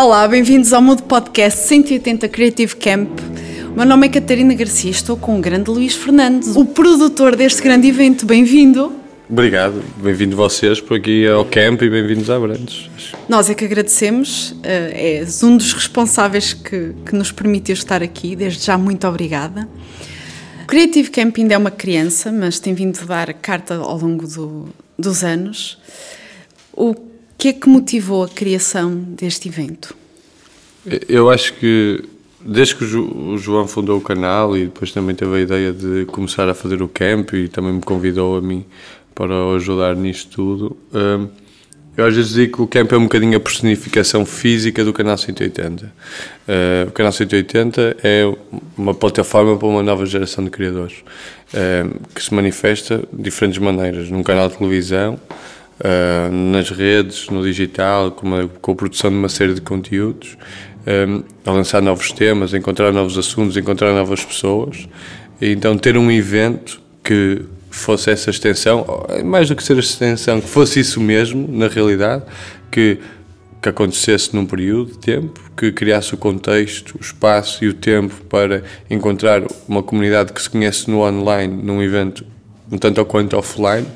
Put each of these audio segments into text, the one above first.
Olá, bem-vindos ao Mudo Podcast 180 Creative Camp. O meu nome é Catarina Garcia, estou com o grande Luís Fernandes, o produtor deste grande evento. Bem-vindo. Obrigado, bem-vindo vocês por aqui ao camp e bem-vindos a Abrantes. Nós é que agradecemos, eh, és um dos responsáveis que, que nos permitiu estar aqui, desde já muito obrigada. O Creative Camp ainda é uma criança, mas tem vindo a dar carta ao longo do, dos anos. O que é que motivou a criação deste evento? Eu acho que desde que o João fundou o canal e depois também teve a ideia de começar a fazer o camp e também me convidou a mim para ajudar nisto tudo. Hum, eu às vezes digo que o camp é um bocadinho a personificação física do Canal 180. Uh, hum, o Canal 180 é uma plataforma para uma nova geração de criadores uh, que se manifesta de diferentes maneiras. Num canal de televisão, uh, nas redes, no digital, com, uma, com a produção de uma série de conteúdos, um, a lançar novos temas, a encontrar novos assuntos, a encontrar novas pessoas. E então ter um evento que fosse essa extensão, mais do que ser a extensão, que fosse isso mesmo, na realidade, que, que acontecesse num período de tempo, que criasse o contexto, o espaço e o tempo para encontrar uma comunidade que se conhece no online, num evento um tanto ou quanto offline,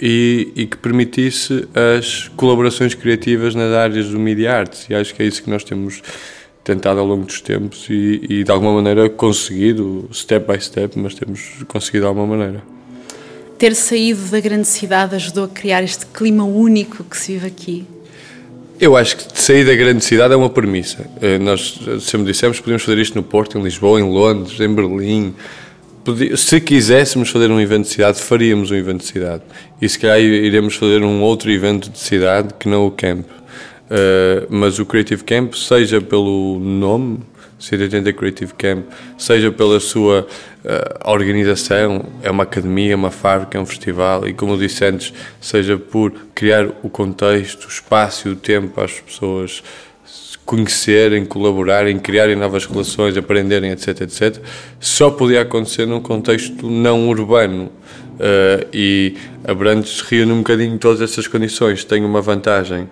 e, e, que permitisse as colaborações criativas nas áreas do media arts. E acho que é isso que nós temos tentado ao longo dos tempos e, e de alguma maneira conseguido, step by step, mas temos conseguido de alguma maneira ter saído da grande cidade ajudou a criar este clima único que se vive aqui? Eu acho que sair da grande cidade é uma premissa. Eh, nós sempre dissemos que podíamos fazer isto no Porto, em Lisboa, em Londres, em Berlim. Se quiséssemos fazer um evento de cidade, faríamos um evento de cidade. E se calhar iremos fazer um outro evento de cidade que não o camp. Uh, mas o Creative Camp, seja pelo nome, 180 Creative Camp, seja pela sua uh, organização, é uma academia, uma fábrica, é um festival, e como eu disse antes, seja por criar o contexto, o espaço e o tempo para as pessoas conhecerem, colaborarem, criarem novas relações, aprenderem, etc, etc, só podia acontecer num contexto não urbano. Uh, e Abrantes reúne um bocadinho todas essas condições. Tem uma vantagem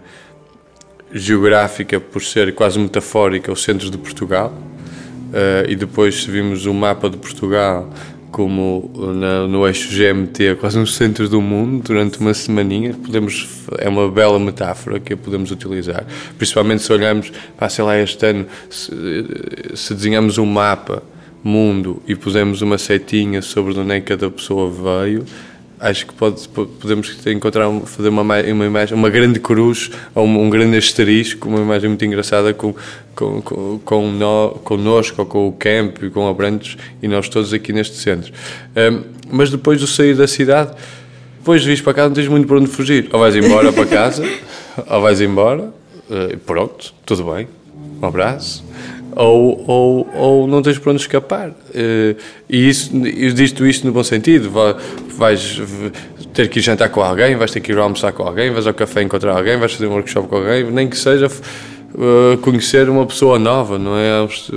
geográfica por ser quase metafórica o centro de Portugal uh, e depois se vimos o mapa de Portugal como na, no eixo GMT, quase no centro do mundo, durante uma semaninha, podemos, é uma bela metáfora que podemos utilizar. Principalmente se olharmos, para, sei lá, este ano, se, se desenhamos um mapa mundo e pusemos uma setinha sobre onde é que cada pessoa veio, acho que pode, podemos encontrar, fazer uma, uma imagem, uma grande cruz ou um, um grande asterisco, uma imagem muito engraçada com, com, com, com no, connosco, ou com o camp e com o Abrantes e nós todos aqui neste centro. Um, mas depois de sair da cidade, depois de vir para casa, não tens muito para onde fugir. Ou vais embora para casa, ou vais embora, uh, pronto, tudo bem, um abraço ou, ou, ou não tens para onde escapar. Uh, e isso, digo isto no bom sentido. Vais ter que ir jantar com alguém, vais ter que ir almoçar com alguém, vais ao café encontrar alguém, vais fazer um workshop com alguém, nem que seja uh, conhecer uma pessoa nova, não é? Os,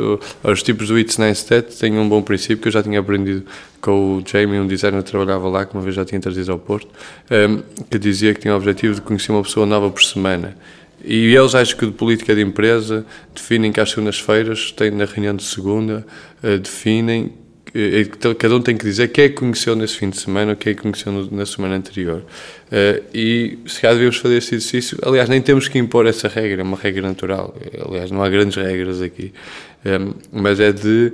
os tipos do It's Nice That têm um bom princípio que eu já tinha aprendido com o Jamie, um designer que trabalhava lá, que uma vez já tinha trazido ao Porto, eh, que dizia que tinha o objetivo de conhecer uma pessoa nova por semana. E eles, acho que de política de empresa, definem que às segundas-feiras, tem na reunião de segunda, uh, definem, uh, cada um tem que dizer quem é que conheceu nesse fim de semana, quem é que conheceu na semana anterior. Uh, e se calhar devemos fazer esse exercício, aliás, nem temos que impor essa regra, é uma regra natural, aliás, não há grandes regras aqui, um, mas é de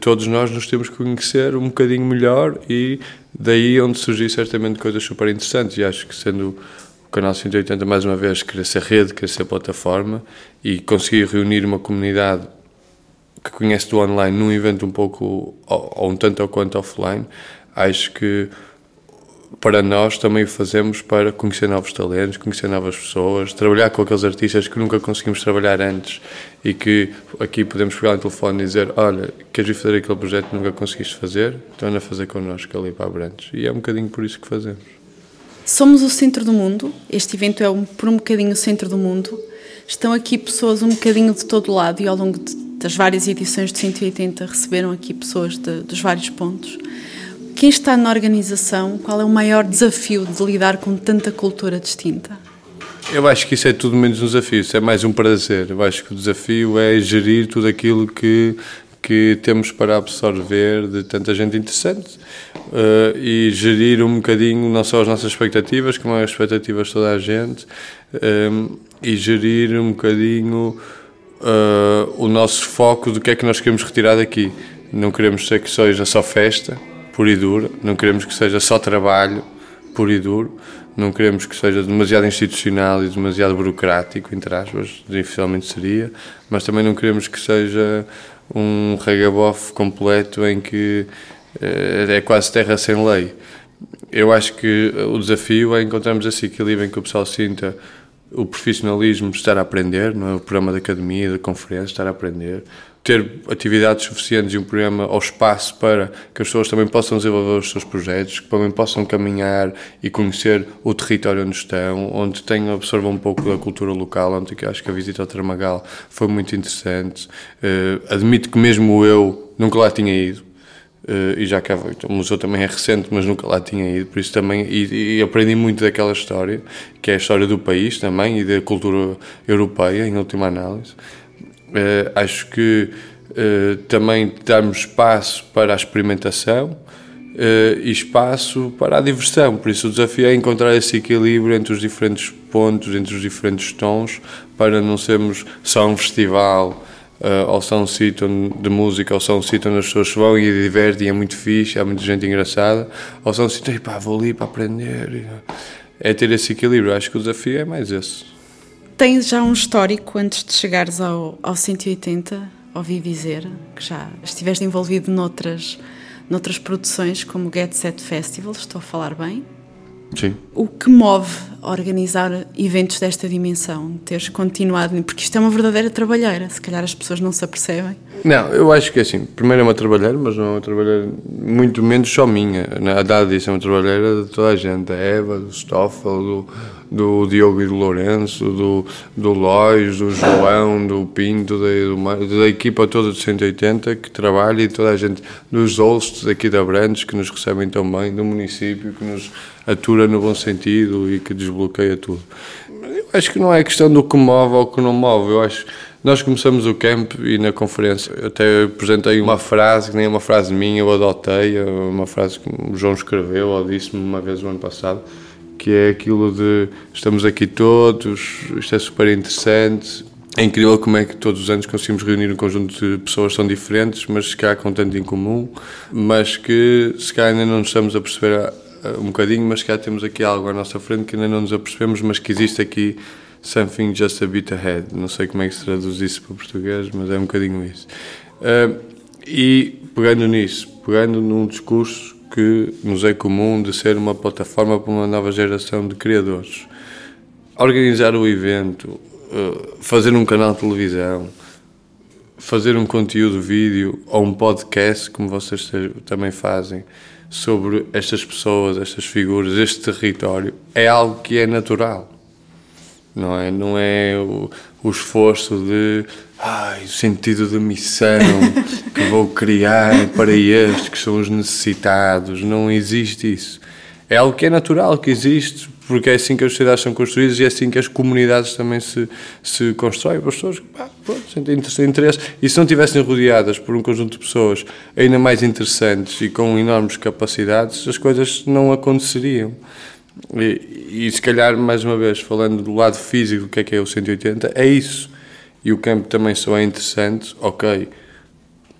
todos nós nos temos que conhecer um bocadinho melhor e daí onde surgir certamente coisas super interessantes, e acho que sendo Canal 180, mais uma vez, querer ser rede, querer ser plataforma e conseguir reunir uma comunidade que conhece do online num evento um pouco, ou, um tanto ou quanto offline, acho que para nós também o fazemos para conhecer novos talentos, conhecer novas pessoas, trabalhar com aqueles artistas que nunca conseguimos trabalhar antes e que aqui podemos pegar no telefone e dizer: Olha, queres ir fazer aquele projeto que nunca conseguiste fazer? Então anda a fazer connosco ali para Abrantes. E é um bocadinho por isso que fazemos. Somos o centro do mundo, este evento é um, por um bocadinho o centro do mundo. Estão aqui pessoas um bocadinho de todo lado e ao longo de, das várias edições de 180 receberam aqui pessoas de, dos vários pontos. Quem está na organização, qual é o maior desafio de lidar com tanta cultura distinta? Eu acho que isso é tudo menos um desafio, isso é mais um prazer. Eu acho que o desafio é gerir tudo aquilo que, que temos para absorver de tanta gente interessante uh, e gerir um bocadinho não só as nossas expectativas, como as expectativas de toda a gente, um, eh, e gerir um bocadinho uh, o nosso foco do que é que nós queremos retirar daqui. Não queremos ser que seja só festa, pura e dura, não queremos que seja só trabalho, puro e duro, não queremos que seja demasiado institucional e demasiado burocrático, entre aspas, dificilmente seria, mas também não queremos que seja um regabof completo em que uh, é quase terra sem lei. Eu acho que o desafio é encontrarmos esse equilíbrio em que o pessoal sinta o profissionalismo de estar a aprender, não é? o programa da academia, da conferência, estar a aprender, ter atividades suficientes e um programa ao espaço para que as pessoas também possam desenvolver os seus projetos, que também possam caminhar e conhecer o território onde estão, onde tenham, absorvam um pouco da cultura local, onde eu acho que a visita ao Tramagal foi muito interessante. Uh, admito que mesmo eu nunca lá tinha ido, Uh, e já cá o museu também é recente, mas nunca lá tinha ido, por isso também e, e, aprendi muito daquela história, que é a história do país também e da cultura europeia, em última análise. Uh, acho que uh, também darmos espaço para a experimentação e espaço para a diversão, por isso o desafio é encontrar esse equilíbrio entre os diferentes pontos, entre os diferentes tons, para não sermos só um festival uh, ao São Sítio de música, ao São Sítio onde as pessoas vão e divertem, é muito fixe, há muita gente engraçada, ao São Sítio, pá, vou ali para aprender. É ter esse equilíbrio, acho que o desafio é mais esse. Tens já um histórico antes de chegares ao, ao 180, ouvi dizer, que já estiveste envolvido noutras, noutras produções como o Get Set Festival, estou a falar bem? Sim. O que move a organizar eventos desta dimensão? Teres continuado, porque isto é uma verdadeira trabalheira, se calhar as pessoas não se apercebem. Não, eu acho que é assim, primeiro é uma trabalheira, mas não é uma trabalheira muito menos só minha. A Dada disse é uma trabalheira de toda a gente, da Eva, do Stoffel, do, do Diogo e do Lourenço, do, do Lois, do João, do Pinto, da, do, da equipa toda de 180 que trabalha e toda a gente, dos Olstos aqui da Brandes que nos recebem tão bem, do município que nos atura no bom sentido e que desbloqueia tudo. Eu acho que não é questão do que move ou que não move, eu acho nós começamos o camp e na conferência até apresentei uma frase, que nem é uma frase minha, eu adotei, é uma frase que o João escreveu ou disse-me uma vez no ano passado, que é aquilo de estamos aqui todos, isto é super interessante, é incrível como é que todos os anos conseguimos reunir um conjunto de pessoas tão diferentes, mas se calhar com tanto em comum, mas que se calhar ainda não nos estamos a perceber um bocadinho, mas calhar temos aqui algo à nossa frente que ainda não nos apercebemos, mas que existe aqui something just a bit ahead. Não sei como é que se traduz isso para português, mas é um bocadinho isso. Uh, e pegando nisso, pegando num discurso que é comum de ser uma plataforma para uma nova geração de criadores. Organizar o evento, eh, fazer um canal de televisão, fazer um conteúdo vídeo ou um podcast, como vocês também fazem, sobre estas pessoas, estas figuras, este território, é algo que é natural. Não é, não é o, o esforço de ai, o sentido de missão que vou criar para estes que são os necessitados. Não existe isso. É algo que é natural, que existe, porque é assim que as sociedades são construídas e é assim que as comunidades também se, se constroem. As pessoas pronto, sentem interesse. E se não estivessem rodeadas por um conjunto de pessoas ainda mais interessantes e com enormes capacidades, as coisas não aconteceriam. E, e se calhar, mais uma vez, falando do lado físico do que é que é o 180, é isso e o campo também só é interessante, ok,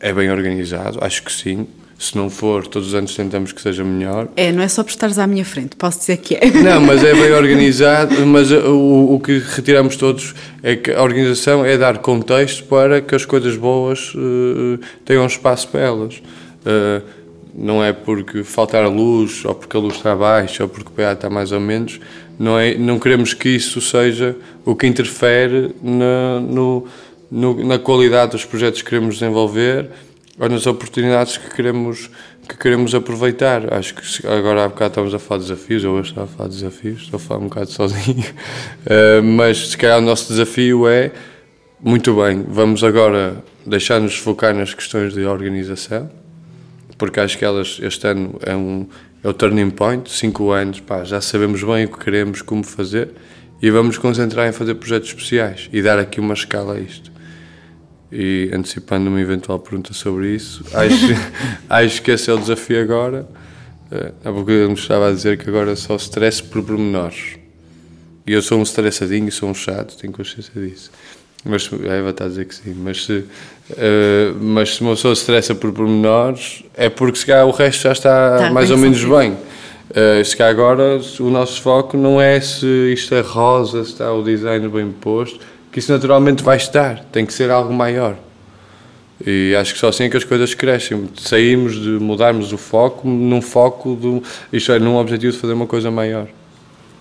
é bem organizado, acho que sim. Se não for, todos os anos tentamos que seja melhor. É, não é só por estares à minha frente, posso dizer que é. Não, mas é bem organizado, mas o, o que retiramos todos é que a organização é dar contexto para que as coisas boas uh, tenham espaço para elas. Uh, não é porque faltar luz, ou porque a luz está baixa, ou porque o PA está mais ou menos, não, é, não queremos que isso seja o que interfere na, no, no, na qualidade dos projetos que queremos desenvolver ou nas oportunidades que queremos, que queremos aproveitar. Acho que agora há bocado estamos a falar de desafios, eu hoje estava a falar de desafios, estou a falar um bocado sozinho, uh, mas se calhar o nosso desafio é, muito bem, vamos agora deixar-nos focar nas questões de organização, porque acho que elas este ano é um, é o turning point, cinco anos, pá, já sabemos bem o que queremos, como fazer, e vamos concentrar em fazer projetos especiais e dar aqui uma escala a isto. E antecipando uma eventual pergunta sobre isso, acho, acho que esse é o desafio agora. Há pouco eu me estava a dizer que agora só stress por pormenores. E eu sou um estressadinho, sou um chato, tenho consciência disso. Mas a Eva está a dizer que sim. Mas se, uh, mas se uma pessoa se estressa por pormenores, é porque se calhar o resto já está tá, mais ou menos bem. Uh, se calhar agora o nosso foco não é se isto é rosa, se está o design bem posto, que isso naturalmente vai estar, tem que ser algo maior. E acho que só assim é que as coisas crescem. Saímos de mudarmos o foco num foco, do, isto é, num objetivo de fazer uma coisa maior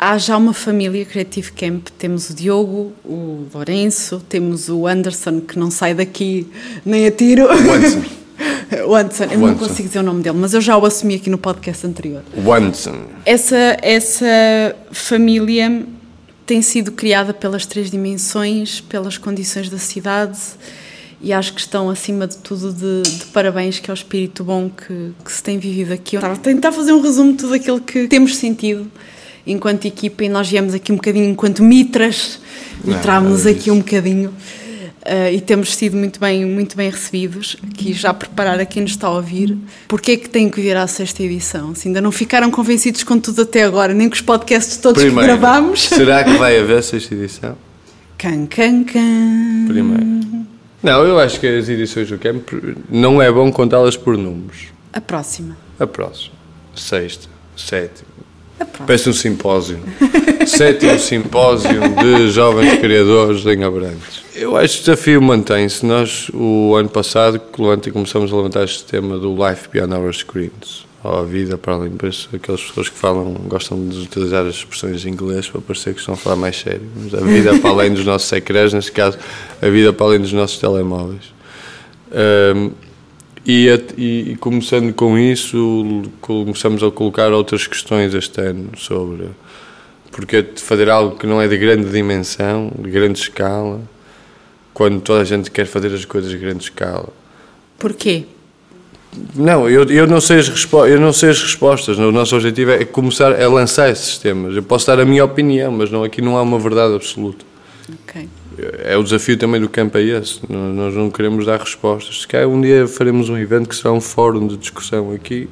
há já uma família Creative Camp. Temos o Diogo, o Lourenço, temos o Anderson, que não sai daqui nem a tiro. O Anderson. o Anderson, eu não consigo dizer o nome dele, mas eu já o assumi aqui no podcast anterior. O Anderson. Essa, essa família tem sido criada pelas três dimensões, pelas condições da cidade e acho que estão acima de tudo de, de parabéns que é o espírito bom que, que se tem vivido aqui. Eu estava a tentar fazer um resumo de tudo aquilo que temos sentido enquanto equipa e nós viemos aqui um bocadinho enquanto mitras, mitrámos-nos é aqui um bocadinho uh, e temos sido muito bem, muito bem recebidos. Aqui já preparar a quem nos está a ouvir. Porquê é que tem que vir à sexta edição? Se ainda não ficaram convencidos com tudo até agora, nem com os podcasts todos Primeiro, que gravámos. Será que vai haver sexta edição? Can, can, can. Primeiro. Não, eu acho que as edições do camp não é bom contá-las por números. A próxima. A próxima. Sexta, sétima, Parece um simpósio. Sétimo simpósio de jovens criadores em Abrantes. Eu acho que o desafio mantém-se. Nós, o ano passado, começamos a levantar este tema do Life Beyond Our Screens. Ou a vida para além disso. Aquelas pessoas que falam, gostam de utilizar as expressões em inglês para parecer que estão a falar mais sério. Mas a vida para além dos nossos ecrãs, neste caso, a vida para além dos nossos telemóveis. Um, e, e, começando com isso, começamos a colocar outras questões este ano sobre porque fazer algo que não é de grande dimensão, de grande escala, quando toda a gente quer fazer as coisas de grande escala. Porquê? Não, eu, eu, não sei as eu não sei as respostas. O nosso objetivo é começar a lançar esses temas. Eu posso dar a minha opinião, mas não, aqui não há uma verdade absoluta. Ok é o desafio também do campo é esse. Nós não queremos dar respostas. Se calhar um dia faremos um evento que será um fórum de discussão aqui.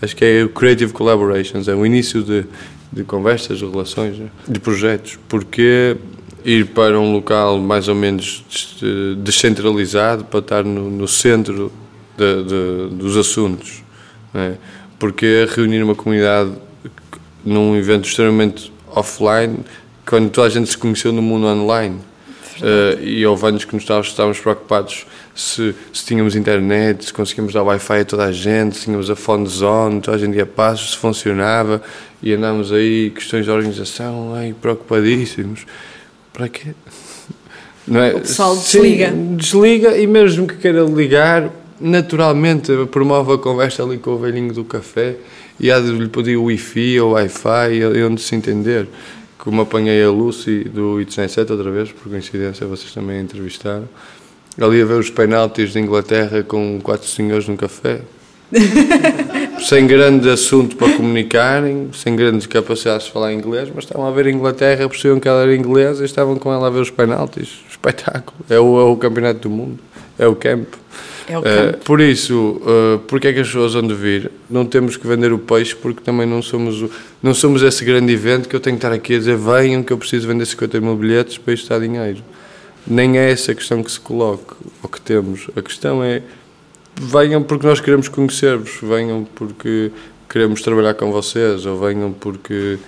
Acho que é o Creative Collaborations, é o início de, de conversas, de relações, de projetos. Porque ir para um local mais ou menos descentralizado para estar no, no centro de, de, dos assuntos? É? Porque reunir uma comunidade num evento extremamente offline, quando toda a gente se conheceu no mundo online Uh, e houve anos que nos estávamos, estávamos preocupados se, se, tínhamos internet, se conseguíamos dar Wi-Fi a toda a gente, se tínhamos a phone zone, toda a gente ia passos, se funcionava, e andámos aí, questões de organização, ai, preocupadíssimos. Para quê? Não é? O pessoal desliga. Sim, desliga e mesmo que queira ligar, naturalmente promove a conversa ali com o velhinho do café e há de lhe pedir o Wi-Fi ou Wi-Fi, onde se entender como apanhei a Lucy do It's 97 outra vez, por coincidência vocês também a entrevistaram, ali a ver os penaltis de Inglaterra com quatro senhores num café. sem grande assunto para comunicarem, sem grandes capacidades de falar inglês, mas estavam a ver a Inglaterra, percebiam que ela era inglesa e estavam com ela a ver os penaltis. Espetáculo. É o, é o campeonato do mundo. É o campo. É o campo. Uh, por isso, uh, porque é que as pessoas vão de vir? Não temos que vender o peixe porque também não somos, não somos esse grande evento que eu tenho que estar aqui a dizer venham que eu preciso vender 50 mil bilhetes para isto dar dinheiro. Nem é essa a questão que se coloca ou que temos. A questão é venham porque nós queremos conhecer-vos, venham porque queremos trabalhar com vocês ou venham porque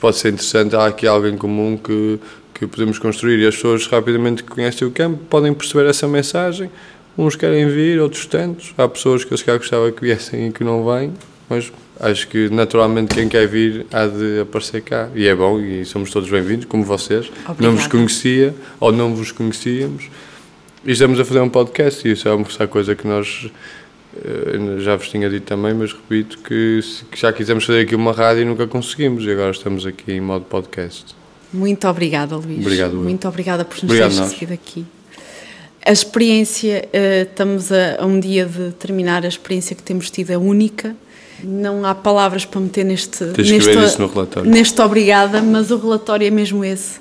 pode ser interessante, há aqui alguém comum que, que podemos construir e as pessoas rapidamente que conhecem o campo podem perceber essa mensagem Uns querem vir, outros tantos. Há pessoas que eu se calhar gostava que viessem e que não vêm, mas acho que naturalmente quem quer vir há de aparecer cá. E é bom, e somos todos bem-vindos, como vocês. Não vos conhecia, ou não vos conhecíamos. E estamos a fazer um podcast, e isso é uma coisa que nós eh, já vos tinha dito também, mas repito que, já quisemos fazer aqui uma rádio e nunca conseguimos, e agora estamos aqui em modo podcast. Muito obrigada, Luís. Obrigado. Muito obrigada por nos teres recebido aqui. A experiência, uh, estamos a, a, um dia de terminar, a experiência que temos tido é única Não há palavras para meter neste. Tens neste, que ver isso no relatório. Neste obrigada, mas o relatório é mesmo esse.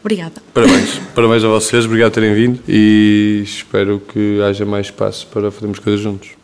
Obrigada. Parabéns. Parabéns a vocês, obrigado por terem vindo e espero que haja mais espaço para fazermos coisas juntos.